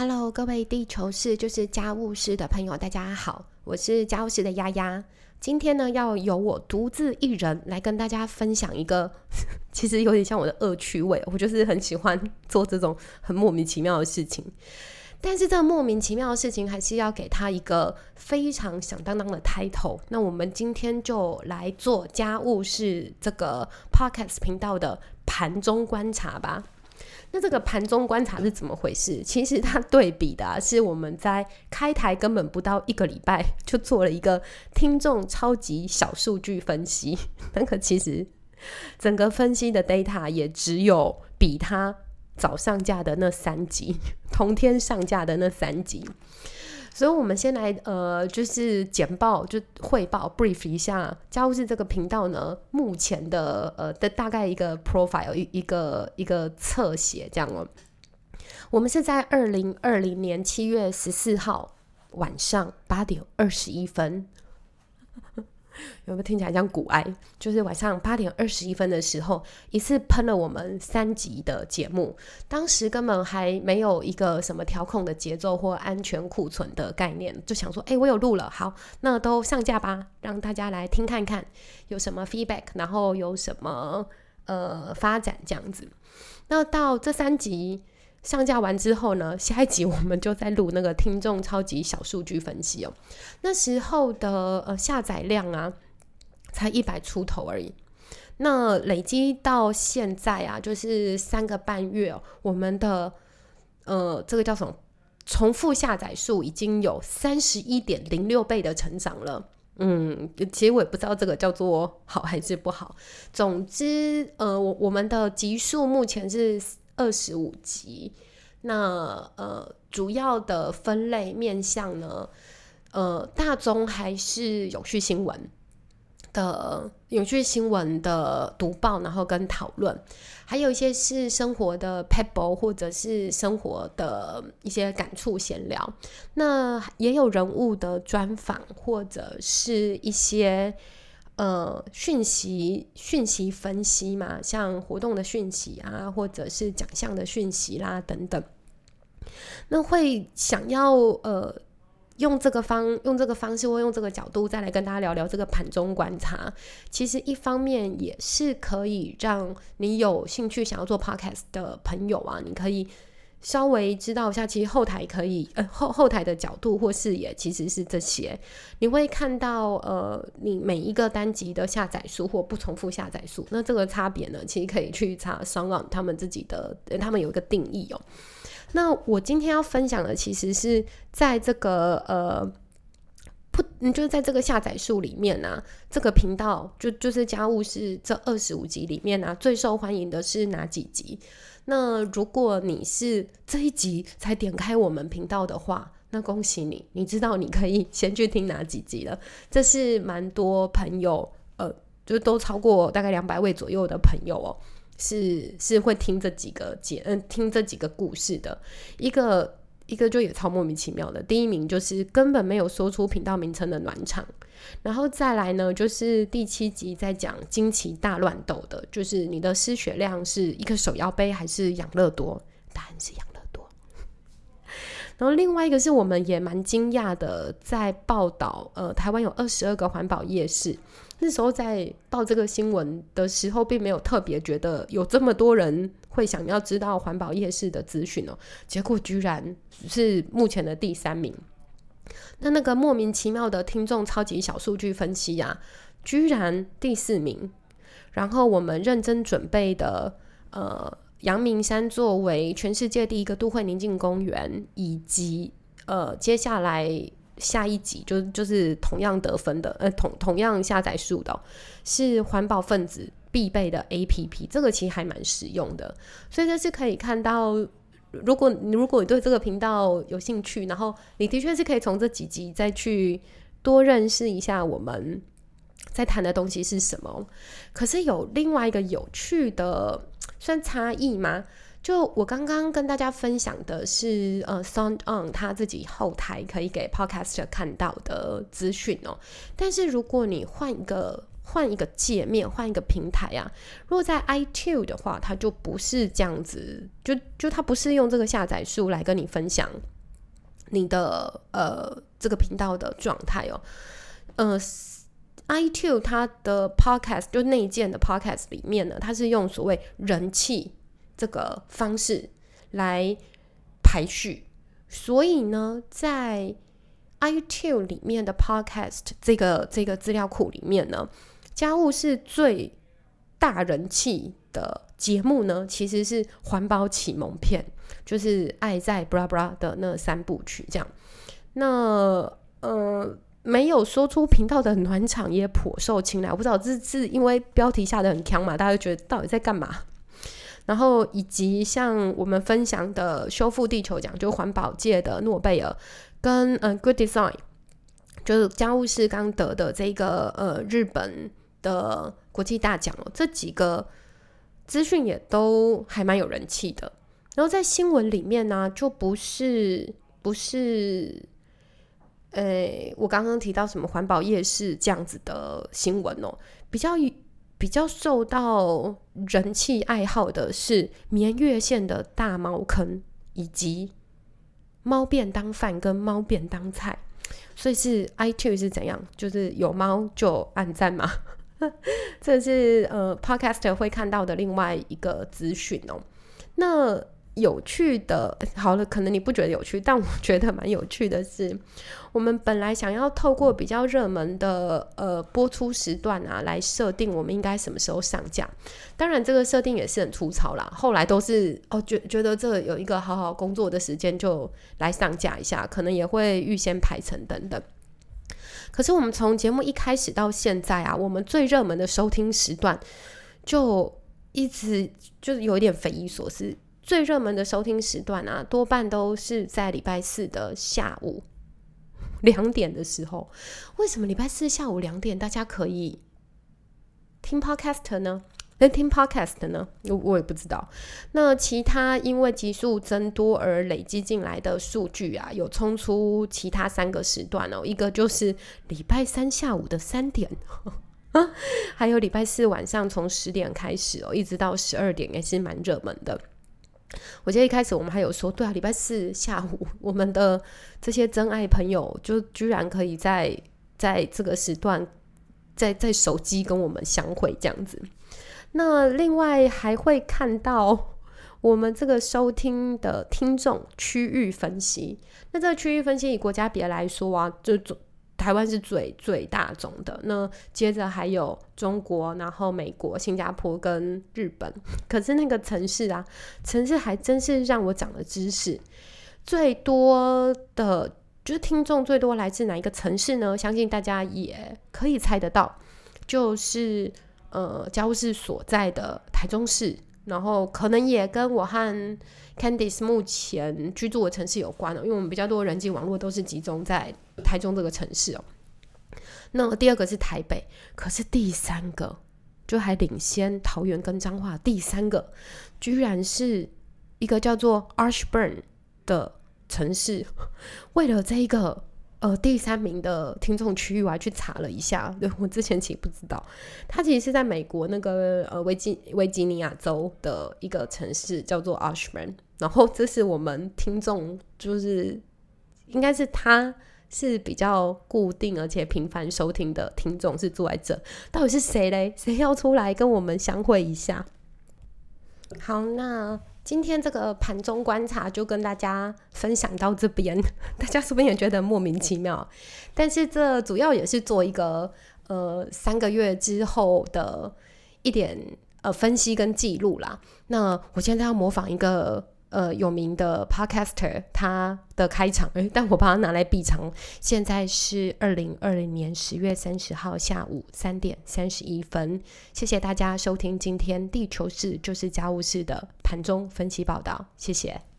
Hello，各位地球室就是家务事的朋友，大家好，我是家务事的丫丫。今天呢，要由我独自一人来跟大家分享一个，其实有点像我的恶趣味。我就是很喜欢做这种很莫名其妙的事情，但是这莫名其妙的事情还是要给他一个非常响当当的 title。那我们今天就来做家务事这个 podcast 频道的盘中观察吧。那这个盘中观察是怎么回事？其实它对比的是我们在开台根本不到一个礼拜就做了一个听众超级小数据分析。那个其实整个分析的 data 也只有比它早上架的那三集，同天上架的那三集。所以，我们先来呃，就是简报，就汇报 brief 一下家务事这个频道呢，目前的呃的大概一个 profile 一一个一个侧写这样哦。我们是在二零二零年七月十四号晚上八点二十一分。有没有听起来像古哀？就是晚上八点二十一分的时候，一次喷了我们三集的节目。当时根本还没有一个什么调控的节奏或安全库存的概念，就想说：哎，我有录了，好，那都上架吧，让大家来听看看有什么 feedback，然后有什么呃发展这样子。那到这三集上架完之后呢，下一集我们就在录那个听众超级小数据分析哦。那时候的呃下载量啊。才一百出头而已，那累积到现在啊，就是三个半月，我们的呃，这个叫什么？重复下载数已经有三十一点零六倍的成长了。嗯，其实我也不知道这个叫做好还是不好。总之，呃，我我们的集数目前是二十五集。那呃，主要的分类面向呢，呃，大宗还是有趣新闻。的有趣新闻的读报，然后跟讨论，还有一些是生活的 pebble 或者是生活的一些感触闲聊。那也有人物的专访，或者是一些呃讯息讯息分析嘛，像活动的讯息啊，或者是奖项的讯息啦等等。那会想要呃。用这个方用这个方式或用这个角度再来跟大家聊聊这个盘中观察，其实一方面也是可以让你有兴趣想要做 podcast 的朋友啊，你可以稍微知道一下，其实后台可以呃后后台的角度或视野其实是这些，你会看到呃你每一个单集的下载数或不重复下载数，那这个差别呢，其实可以去查商网他们自己的，他们有一个定义哦。那我今天要分享的，其实是在这个呃，你就在这个下载数里面呢，这个频道就就是家务事这二十五集里面呢，最受欢迎的是哪几集？那如果你是这一集才点开我们频道的话，那恭喜你，你知道你可以 先去听哪几集了。这是蛮多朋友，呃，就都超过大概两百位左右的朋友哦。是是会听这几个节，嗯，听这几个故事的一个一个就也超莫名其妙的。第一名就是根本没有说出频道名称的暖场，然后再来呢，就是第七集在讲惊奇大乱斗的，就是你的失血量是一个手摇杯还是养乐多？答案是养乐。然后另外一个是我们也蛮惊讶的，在报道，呃，台湾有二十二个环保夜市。那时候在报这个新闻的时候，并没有特别觉得有这么多人会想要知道环保夜市的资讯哦。结果居然是目前的第三名。那那个莫名其妙的听众超级小数据分析呀，居然第四名。然后我们认真准备的，呃，阳明山作为全世界第一个都会宁静公园，以及呃，接下来。下一集就就是同样得分的，呃，同同样下载数的，是环保分子必备的 A P P，这个其实还蛮实用的，所以这是可以看到，如果你如果你对这个频道有兴趣，然后你的确是可以从这几集再去多认识一下我们在谈的东西是什么。可是有另外一个有趣的 算差异吗？就我刚刚跟大家分享的是，呃，Sound On 他自己后台可以给 Podcaster 看到的资讯哦。但是如果你换一个换一个界面，换一个平台啊。如果在 iTunes 的话，它就不是这样子，就就它不是用这个下载数来跟你分享你的呃这个频道的状态哦。呃，iTune 它的 Podcast 就内建的 Podcast 里面呢，它是用所谓人气这个方式来排序，所以呢，在 iTune 里面的 Podcast 这个这个资料库里面呢，家务是最大人气的节目呢，其实是环保启蒙片，就是《爱在布拉布拉》的那三部曲这样。那呃，没有说出频道的暖场也颇受青睐，我不知道这是因为标题下的很强嘛，大家觉得到底在干嘛？然后以及像我们分享的修复地球奖，就环保界的诺贝尔。跟嗯，Good Design 就是家务事刚得的这个呃日本的国际大奖哦，这几个资讯也都还蛮有人气的。然后在新闻里面呢，就不是不是，呃，我刚刚提到什么环保夜市这样子的新闻哦，比较比较受到人气爱好的是绵月县的大猫坑以及。猫便当饭跟猫便当菜，所以是 iTune 是怎样？就是有猫就按赞嘛。这是呃 podcaster 会看到的另外一个资讯哦。那。有趣的，好了，可能你不觉得有趣，但我觉得蛮有趣的是，我们本来想要透过比较热门的呃播出时段啊，来设定我们应该什么时候上架。当然，这个设定也是很粗糙啦。后来都是哦，觉觉得这有一个好好工作的时间，就来上架一下，可能也会预先排程等等。可是我们从节目一开始到现在啊，我们最热门的收听时段就一直就是有一点匪夷所思。最热门的收听时段啊，多半都是在礼拜四的下午两点的时候。为什么礼拜四下午两点大家可以听 podcast 呢？那听 podcast 呢？我我也不知道。那其他因为集数增多而累积进来的数据啊，有冲出其他三个时段哦。一个就是礼拜三下午的三点 啊，还有礼拜四晚上从十点开始哦，一直到十二点，也是蛮热门的。我记得一开始我们还有说，对啊，礼拜四下午，我们的这些真爱朋友就居然可以在在这个时段，在在手机跟我们相会这样子。那另外还会看到我们这个收听的听众区域分析。那这个区域分析以国家别来说啊，就总。台湾是最最大众的，那接着还有中国，然后美国、新加坡跟日本。可是那个城市啊，城市还真是让我长了知识。最多的就是听众最多来自哪一个城市呢？相信大家也可以猜得到，就是呃，家务事所在的台中市。然后可能也跟我和 Candice 目前居住的城市有关了，因为我们比较多人际网络都是集中在台中这个城市哦。那第二个是台北，可是第三个就还领先桃园跟彰化，第三个居然是一个叫做 Ashburn 的城市。为了这一个。呃，第三名的听众区域，我还去查了一下，对我之前其实不知道，它其实是在美国那个呃维吉维吉尼亚州的一个城市，叫做 Ashburn。然后这是我们听众，就是应该是他是比较固定而且频繁收听的听众，是住在这。到底是谁嘞？谁要出来跟我们相会一下？好，那。今天这个盘中观察就跟大家分享到这边，大家是不是也觉得莫名其妙？但是这主要也是做一个呃三个月之后的一点呃分析跟记录啦。那我现在要模仿一个。呃，有名的 podcaster，他的开场，诶，但我把它拿来比场。现在是二零二零年十月三十号下午三点三十一分。谢谢大家收听今天地球事就是家务事的盘中分析报道，谢谢。